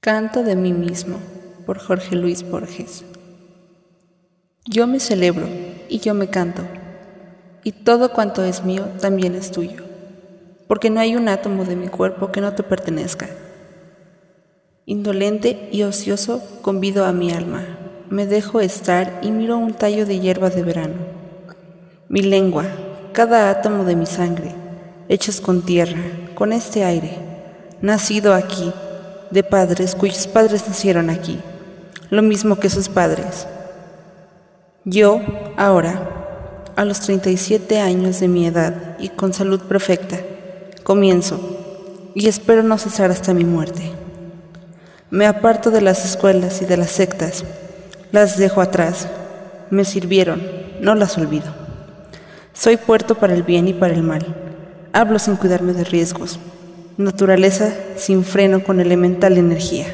Canto de mí mismo por Jorge Luis Borges. Yo me celebro y yo me canto, y todo cuanto es mío también es tuyo, porque no hay un átomo de mi cuerpo que no te pertenezca. Indolente y ocioso convido a mi alma, me dejo estar y miro un tallo de hierba de verano. Mi lengua, cada átomo de mi sangre, hechos con tierra, con este aire, nacido aquí, de padres cuyos padres nacieron aquí, lo mismo que sus padres. Yo, ahora, a los 37 años de mi edad y con salud perfecta, comienzo y espero no cesar hasta mi muerte. Me aparto de las escuelas y de las sectas, las dejo atrás, me sirvieron, no las olvido. Soy puerto para el bien y para el mal, hablo sin cuidarme de riesgos, naturaleza sin freno con elemental energía.